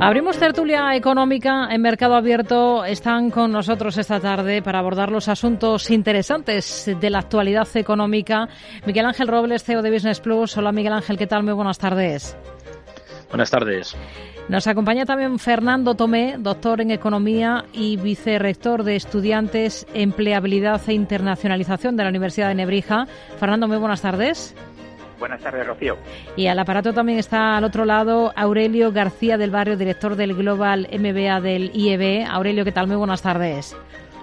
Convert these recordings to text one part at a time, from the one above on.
Abrimos tertulia económica en Mercado Abierto. Están con nosotros esta tarde para abordar los asuntos interesantes de la actualidad económica. Miguel Ángel Robles, CEO de Business Plus. Hola Miguel Ángel, ¿qué tal? Muy buenas tardes. Buenas tardes. Nos acompaña también Fernando Tomé, doctor en Economía y vicerrector de Estudiantes, Empleabilidad e Internacionalización de la Universidad de Nebrija. Fernando, muy buenas tardes. Buenas tardes, Rocío. Y al aparato también está al otro lado Aurelio García del Barrio, director del Global MBA del IEB. Aurelio, ¿qué tal? Muy buenas tardes.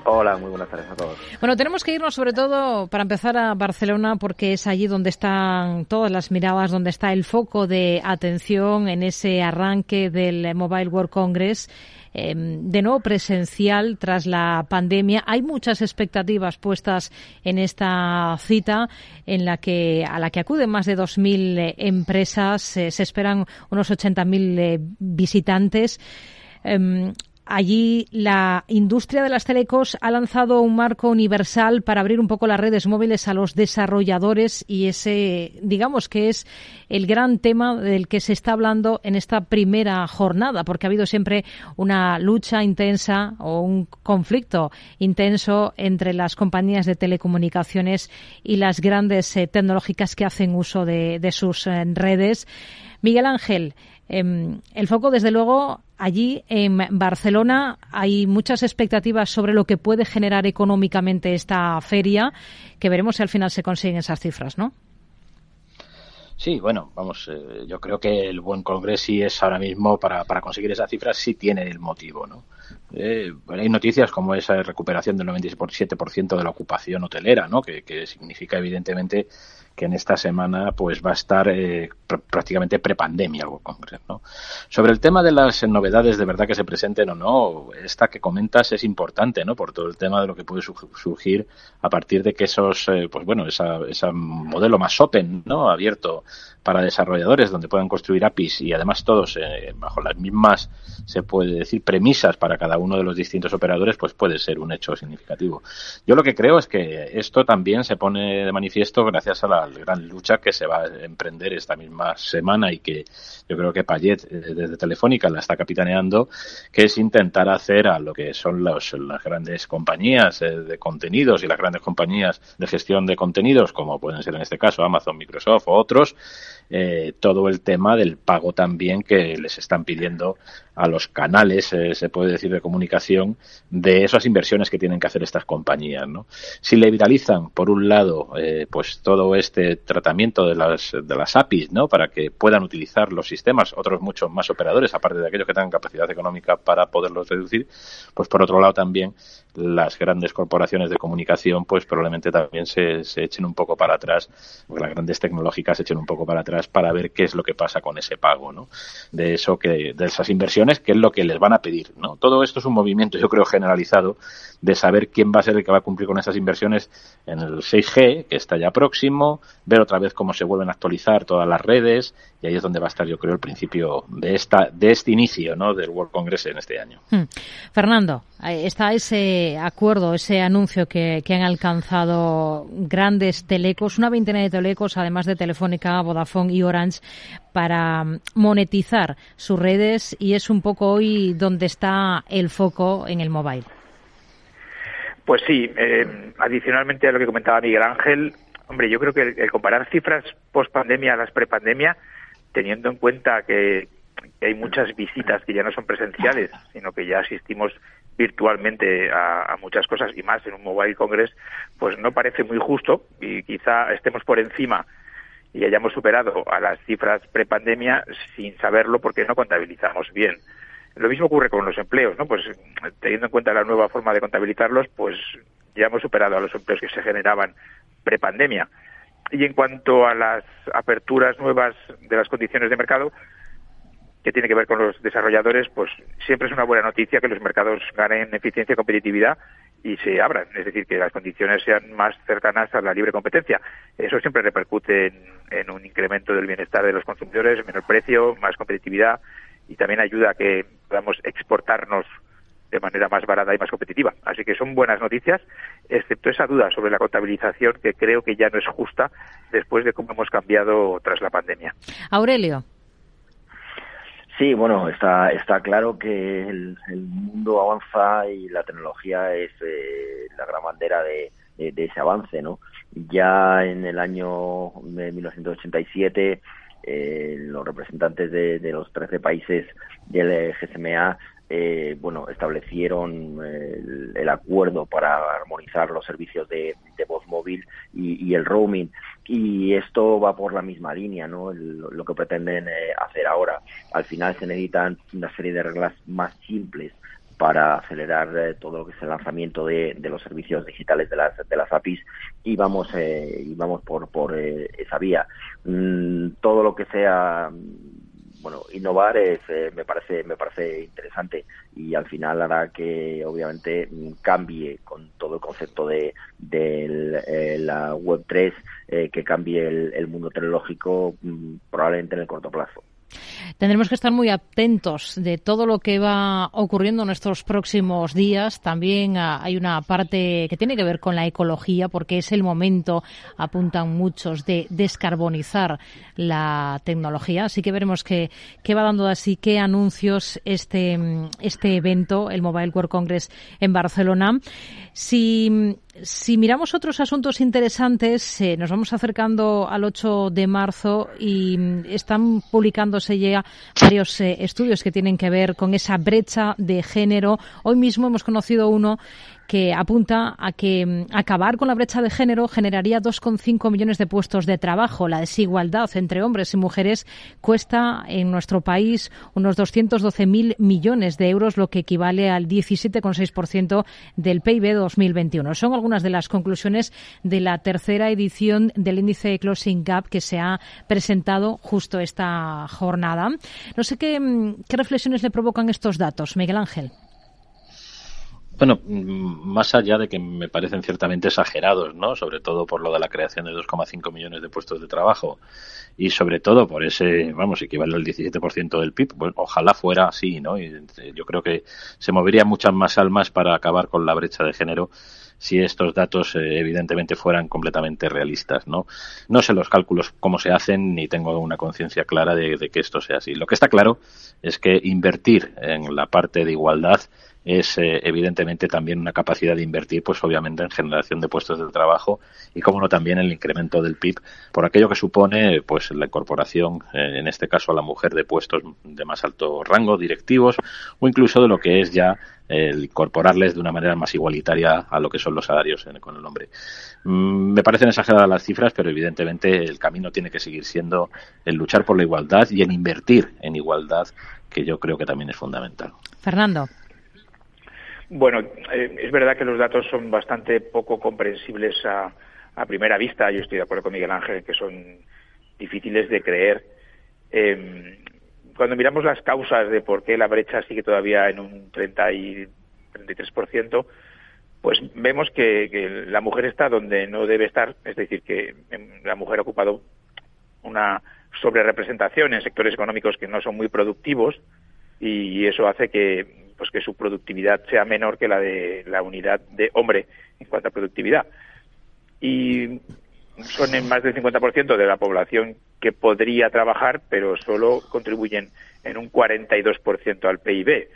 Hola, muy buenas tardes a todos. Bueno, tenemos que irnos sobre todo para empezar a Barcelona porque es allí donde están todas las miradas, donde está el foco de atención en ese arranque del Mobile World Congress Em, de nuevo presencial tras la pandemia. Hay muchas expectativas puestas en esta cita en la que a la que acuden más de 2.000 eh, empresas. Eh, se esperan unos 80.000 eh, visitantes. Allí la industria de las telecos ha lanzado un marco universal para abrir un poco las redes móviles a los desarrolladores y ese, digamos que es el gran tema del que se está hablando en esta primera jornada, porque ha habido siempre una lucha intensa o un conflicto intenso entre las compañías de telecomunicaciones y las grandes eh, tecnológicas que hacen uso de, sus eh, redes. Miguel Ángel, em, el foco, desde luego, allí en Barcelona hay muchas expectativas sobre lo que puede generar económicamente esta feria, que veremos si al final se consiguen esas cifras, ¿no? Sí, bueno, vamos, eh, yo creo que el buen congreso sí es ahora mismo para, para conseguir esas cifras, sí tiene el motivo, ¿no? Eh, hay noticias como esa recuperación del 97% de la ocupación hotelera, ¿no? Que, que significa evidentemente que en esta semana pues va a estar eh, prácticamente prepandemia algo concreto. ¿no? Sobre el tema de las novedades de verdad que se presenten o no, esta que comentas es importante, ¿no? Por todo el tema de lo que puede surgir a partir de que esos, eh, pues bueno, esa, ese modelo más open, ¿no? Abierto para desarrolladores donde puedan construir APIs y además todos eh, bajo las mismas, se puede decir, premisas para cada uno de los distintos operadores, pues puede ser un hecho significativo. Yo lo que creo es que esto también se pone de manifiesto gracias a la gran lucha que se va a emprender esta misma semana y que yo creo que Payet eh, desde Telefónica la está capitaneando, que es intentar hacer a lo que son los, las grandes compañías eh, de contenidos y las grandes compañías de gestión de contenidos, como pueden ser en este caso Amazon, Microsoft o otros, eh, todo el tema del pago también que les están pidiendo a los canales, eh, se puede decir, de comunicación de esas inversiones que tienen que hacer estas compañías. ¿no? Si le viralizan, por un lado, eh, pues todo este tratamiento de las, de las APIs, ¿no? para que puedan utilizar los sistemas, otros muchos más operadores, aparte de aquellos que tengan capacidad económica para poderlos reducir, pues por otro lado también las grandes corporaciones de comunicación pues probablemente también se, se echen un poco para atrás, las grandes tecnológicas se echen un poco para atrás para ver qué es lo que pasa con ese pago, ¿no? De eso que, de esas inversiones, que es lo que les van a pedir, ¿no? Todo esto es un movimiento, yo creo, generalizado de saber quién va a ser el que va a cumplir con esas inversiones en el 6G, que está ya próximo, ver otra vez cómo se vuelven a actualizar todas las redes, y ahí es donde va a estar, yo creo, el principio de esta, de este inicio, ¿no? Del World Congress en este año. Hmm. Fernando, está ese acuerdo, ese anuncio que, que, han alcanzado grandes telecos, una veintena de telecos, además de Telefónica, Vodafone y Orange, para monetizar sus redes y es un poco hoy donde está el foco en el mobile. Pues sí, eh, adicionalmente a lo que comentaba Miguel Ángel, hombre, yo creo que el, comparar cifras post pandemia a las prepandemia, teniendo en cuenta que, hay muchas visitas que ya no son presenciales, sino que ya asistimos virtualmente a, muchas cosas y más en un Mobile Congress, pues no parece muy justo y quizá estemos por encima y hayamos superado a las cifras prepandemia sin saberlo porque no contabilizamos bien. Lo mismo ocurre con los empleos, ¿no? Pues teniendo en cuenta la nueva forma de contabilizarlos, pues ya hemos superado a los empleos que se generaban prepandemia. Y en cuanto a las aperturas nuevas de las condiciones de mercado, que tiene que ver con los desarrolladores, pues siempre es una buena noticia que los mercados ganen eficiencia y competitividad y se abran, es decir, que las condiciones sean más cercanas a la libre competencia. Eso siempre repercute en, un incremento del bienestar de los consumidores, menor precio, más competitividad y también ayuda a que podamos exportarnos de manera más barata y más competitiva. Así que son buenas noticias, excepto esa duda sobre la contabilización que creo que ya no es justa después de cómo hemos cambiado tras la pandemia. Aurelio. Sí, bueno, está, está claro que el, mundo avanza y la tecnología es eh, la gran bandera de, ese avance, ¿no? Ya en el año 1987 eh, los representantes de, de, los 13 países del GSMA eh, bueno, establecieron eh, el, acuerdo para armonizar los servicios de, voz móvil y, el roaming. Y esto va por la misma línea, ¿no? lo que pretenden eh, hacer ahora. Al final se necesitan una serie de reglas más simples para acelerar todo lo que es el lanzamiento de, los servicios digitales de las, de las APIs y vamos, y vamos por, por esa vía. Mm, todo lo que sea bueno, innovar es, eh, me parece me parece interesante y al final hará que obviamente cambie con todo el concepto de, eh, la web 3 eh, que cambie el, mundo tecnológico mm, probablemente en el corto plazo. Tendremos que estar muy atentos de todo lo que va ocurriendo en estos próximos días. También ah, hay una parte que tiene que ver con la ecología, porque es el momento, apuntan muchos, de descarbonizar la tecnología. Así que veremos qué, qué va dando así, qué anuncios este, este evento, el Mobile World Congress en Barcelona. Si si miramos otros asuntos interesantes, eh, nos vamos acercando al 8 de marzo y mm, están publicándose ya varios eh, estudios que tienen que ver con esa brecha de género. Hoy mismo hemos conocido uno que apunta a que mm, acabar con la brecha de género generaría 2,5 millones de puestos de trabajo. La desigualdad entre hombres y mujeres cuesta en nuestro país unos 212.000 millones de euros, lo que equivale al 17,6% del PIB 2021. Son algunas de las conclusiones de la tercera edición del índice Closing Gap que se ha presentado justo esta jornada. No sé qué, mm, qué reflexiones le provocan estos datos, Miguel Ángel. Bueno, mm, más allá de que me parecen ciertamente exagerados, ¿no? Sobre todo por lo de la creación de 2,5 millones de puestos de trabajo y sobre todo por ese, vamos, equivale al 17% del PIB. Bueno, ojalá fuera así, ¿no? Y eh, yo creo que se moverían muchas más almas para acabar con la brecha de género si estos datos eh, evidentemente fueran completamente realistas, ¿no? No sé los cálculos cómo se hacen ni tengo una conciencia clara de que esto sea así. Lo que está claro es que invertir en la parte de igualdad es eh, evidentemente también una capacidad de invertir, pues obviamente en generación de puestos de trabajo y como no también el incremento del PIB por aquello que supone pues la incorporación, eh, en este caso a la mujer, de puestos de más alto rango, directivos o incluso de lo que es ya el incorporarles de una manera más igualitaria a lo que son los salarios con el hombre. Mm, me parecen exageradas las cifras, pero evidentemente el camino tiene que seguir siendo el luchar por la igualdad y en invertir en igualdad, que yo creo que también es fundamental. Fernando. Bueno, eh, es verdad que los datos son bastante poco comprensibles a, primera vista. Yo estoy de acuerdo con Miguel Ángel que son difíciles de creer. Em, cuando miramos las causas de por qué la brecha sigue todavía en un 30 y 33%, pues vemos que, la mujer está donde no debe estar, es decir, que em, la mujer ha ocupado una sobrerepresentación en sectores económicos que no son muy productivos y eso hace que pues que su productividad sea menor que la de la unidad de hombre en cuanto a productividad. Y son en más del 50% de la población que podría trabajar, pero solo contribuyen en un 42% al PIB.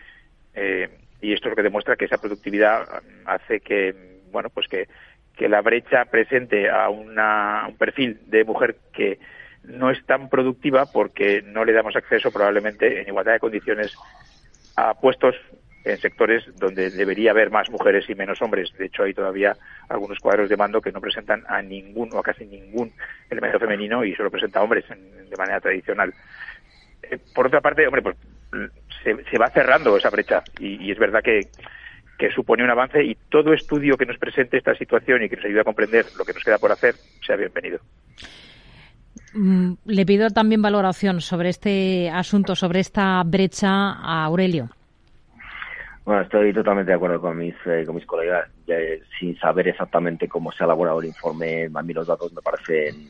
Eh, y esto es lo que demuestra que esa productividad hace que, bueno, pues que, que la brecha presente a una, un perfil de mujer que no es tan productiva porque no le damos acceso probablemente en igualdad de condiciones a puestos en sectores donde debería haber más mujeres y menos hombres. De hecho, hay todavía algunos cuadros de mando que no presentan a ningún o a casi ningún elemento femenino y solo presenta hombres de manera tradicional. Eh, por otra parte, hombre, pues se, va cerrando esa brecha y, es verdad que, que supone un avance y todo estudio que nos presente esta situación y que nos ayude a comprender lo que nos queda por hacer sea bienvenido. Mm, le pido también valoración sobre este asunto, sobre esta brecha a Aurelio. Bueno, estoy totalmente de acuerdo con mis, eh, con mis colegas. sin saber exactamente cómo se ha elaborado el informe, a mí los datos me parecen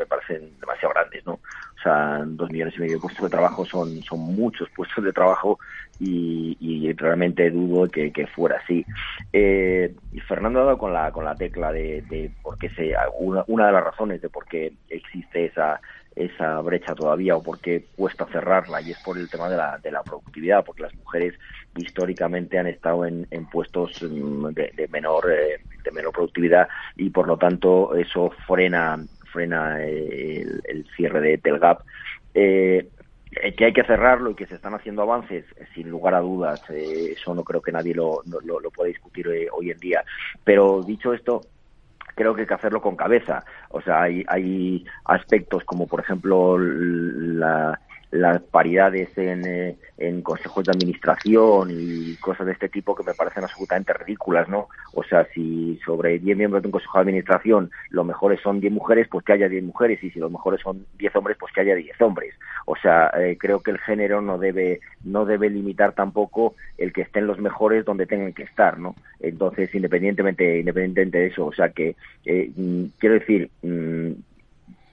me parecen demasiado grandes, ¿no? O dos millones y medio de puestos de trabajo son, son muchos puestos de trabajo y, realmente dudo que, que fuera así. Eh, y Fernando ha dado con la, con la tecla de, de por qué se, una, una de las razones de por qué existe esa, esa brecha todavía o por qué cuesta cerrarla y es por el tema de la, de la productividad, porque las mujeres históricamente han estado en, en puestos mm, de, menor eh, de menor productividad y por lo tanto eso frena frena eh, el, cierre de, del gap. Eh, que hay que cerrarlo y que se están haciendo avances, sin lugar a dudas, eso no creo que nadie lo, lo, lo pueda discutir hoy en día. Pero dicho esto, creo que hay que hacerlo con cabeza. O sea, hay, hay aspectos como, por ejemplo, la, las paridades en, eh, en consejos de administración y cosas de este tipo que me parecen absolutamente ridículas, ¿no? O sea, si sobre 10 miembros de un consejo de administración los mejores son 10 mujeres, pues que haya 10 mujeres y si los mejores son 10 hombres, pues que haya 10 hombres. O sea, eh, creo que el género no debe no debe limitar tampoco el que estén los mejores donde tengan que estar, ¿no? Entonces, independientemente independientemente de eso, o sea que eh, mm, quiero decir, mm,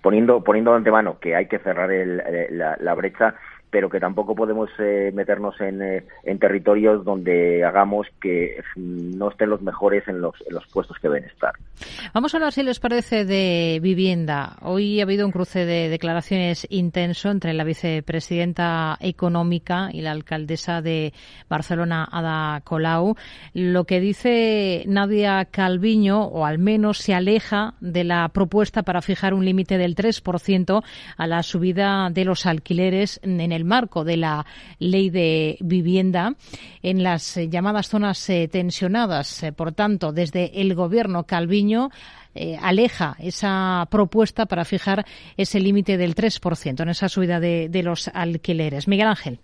poniendo, poniendo de antemano que hay que cerrar eh, la, la, brecha pero que tampoco podemos eh, meternos en, eh, en, territorios donde hagamos que no estén los mejores en los, en los puestos que deben estar. Vamos a hablar, si les parece, de vivienda. Hoy ha habido un cruce de declaraciones intenso entre la vicepresidenta económica y la alcaldesa de Barcelona, Ada Colau. Lo que dice Nadia Calviño, o al menos se aleja de la propuesta para fijar un límite del 3% a la subida de los alquileres en el marco de la ley de vivienda en las eh, llamadas zonas eh, tensionadas. Eh, por tanto, desde el gobierno Calviño aleja esa propuesta para fijar ese límite del 3% en esa subida de los alquileres. Miguel Ángel.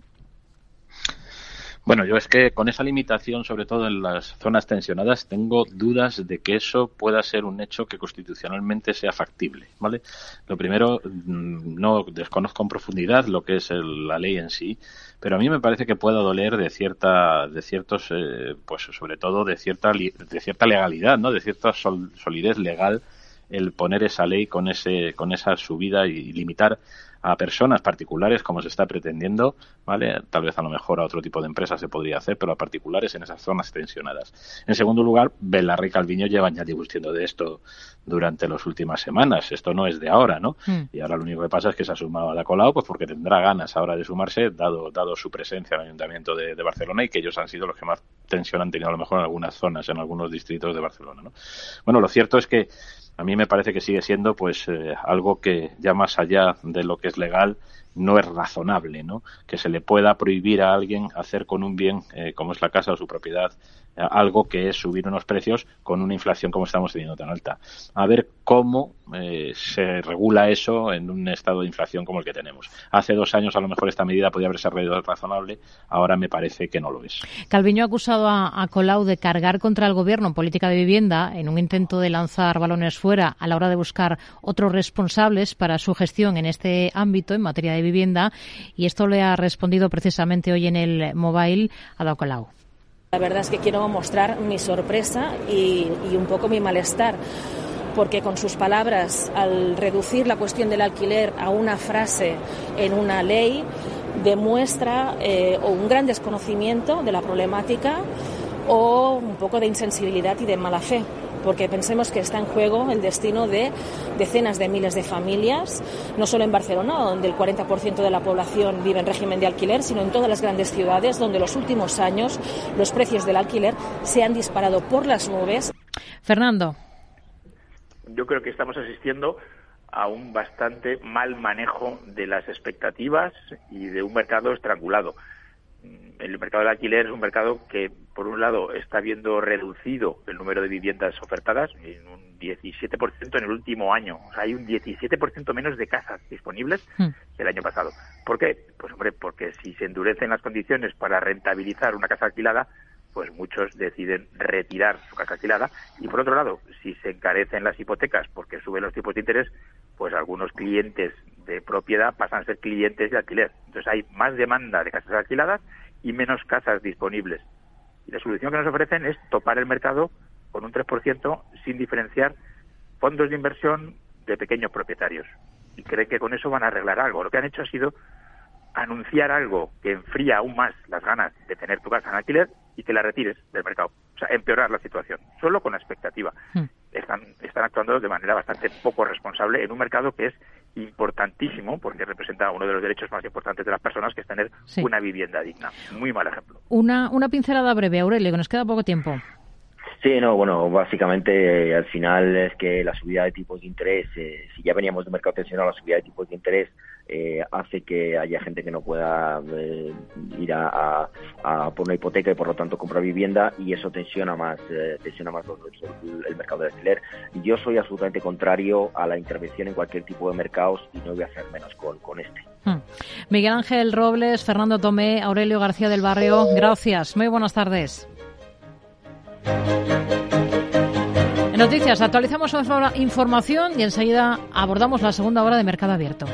Bueno, yo es que con esa limitación, sobre todo en las zonas tensionadas, tengo dudas de que eso pueda ser un hecho que constitucionalmente sea factible, ¿vale? Lo primero, mm, no desconozco en profundidad lo que es la ley en sí, pero a mí me parece que pueda doler de cierta, de ciertos, eh, pues sobre todo de cierta, de cierta legalidad, ¿no? De cierta solidez legal el poner esa ley con ese, con esa subida y limitar a personas particulares como se está pretendiendo, ¿vale? Tal vez a lo mejor a otro tipo de empresas se podría hacer, pero a particulares en esas zonas tensionadas. En segundo lugar, Belarra y Calviño llevan ya discutiendo de esto durante las últimas semanas. Esto no es de ahora, ¿no? Hmm. Y ahora lo único que pasa es que se ha sumado a la Colau, pues porque tendrá ganas ahora de sumarse, dado, dado su presencia en el Ayuntamiento de, de Barcelona y que ellos han sido los que más tensión han tenido a lo mejor en algunas zonas, en algunos distritos de Barcelona, ¿no? Bueno, lo cierto es que a mí me parece que sigue siendo pues eh, algo que ya más allá de lo que es legal no es razonable, ¿no? Que se le pueda prohibir a alguien hacer con un bien, eh, como es la casa o su propiedad, algo que es subir unos precios con una inflación como estamos teniendo tan alta. A ver cómo eh, se regula eso en un estado de inflación como el que tenemos. Hace dos años a lo mejor esta medida podía haberse razonable, ahora me parece que no lo es. Calviño ha acusado a, Colau de cargar contra el gobierno en política de vivienda en un intento de lanzar balones fuera a la hora de buscar otros responsables para su gestión en este ámbito en materia de vivienda y esto le ha respondido precisamente hoy en el mobile a Colau. La verdad es que quiero mostrar mi sorpresa y, un poco mi malestar porque con sus palabras, al reducir la cuestión del alquiler a una frase en una ley, demuestra eh, un gran desconocimiento de la problemática o un poco de insensibilidad y de mala fe porque pensemos que está en juego el destino de decenas de miles de familias, no solo en Barcelona, donde el 40% de la población vive en régimen de alquiler, sino en todas las grandes ciudades, donde los últimos años los precios del alquiler se han disparado por las nubes. Fernando. Yo creo que estamos asistiendo a un bastante mal manejo de las expectativas y de un mercado estrangulado el mercado del alquiler es un mercado que, por un lado, está viendo reducido el número de viviendas ofertadas en un 17% en el último año. O sea, hay un 17% menos de casas disponibles hmm. que el año pasado. ¿Por qué? Pues, hombre, porque si se endurecen las condiciones para rentabilizar una casa alquilada, pues muchos deciden retirar su casa alquilada. Y por otro lado, si se encarecen las hipotecas porque suben los tipos de interés, pues algunos clientes de propiedad pasan a ser clientes de alquiler. Entonces hay más demanda de casas alquiladas y menos casas disponibles. Y la solución que nos ofrecen es topar el mercado con un 3% sin diferenciar fondos de inversión de pequeños propietarios. Y creen que con eso van a arreglar algo. Lo que han hecho ha sido anunciar algo que enfría aún más las ganas de tener tu casa en alquiler y que la retires del mercado. O sea, empeorar la situación, solo con la expectativa. Hmm. están, están actuando de manera bastante poco responsable en un mercado que es importantísimo porque representa uno de los derechos más importantes de las personas, que es tener una vivienda digna. Muy mal ejemplo. Una, una pincelada breve, Aurelio, que nos queda poco tiempo. Sí, no, bueno, básicamente eh, al final es que la subida de tipos de interés, eh, si ya veníamos de un mercado tensionado, la subida de tipos de interés eh, hace que haya gente que no pueda ir a, por una hipoteca y por lo tanto comprar vivienda y eso tensiona más, tensiona más el, mercado de alquiler. Yo soy absolutamente contrario a la intervención en cualquier tipo de mercados y no voy a hacer menos con, este. Hmm. Miguel Ángel Robles, Fernando Tomé, Aurelio García del Barrio, gracias. Muy buenas tardes. Noticias actualizamos información y enseguida abordamos la segunda hora de Mercado Abierto.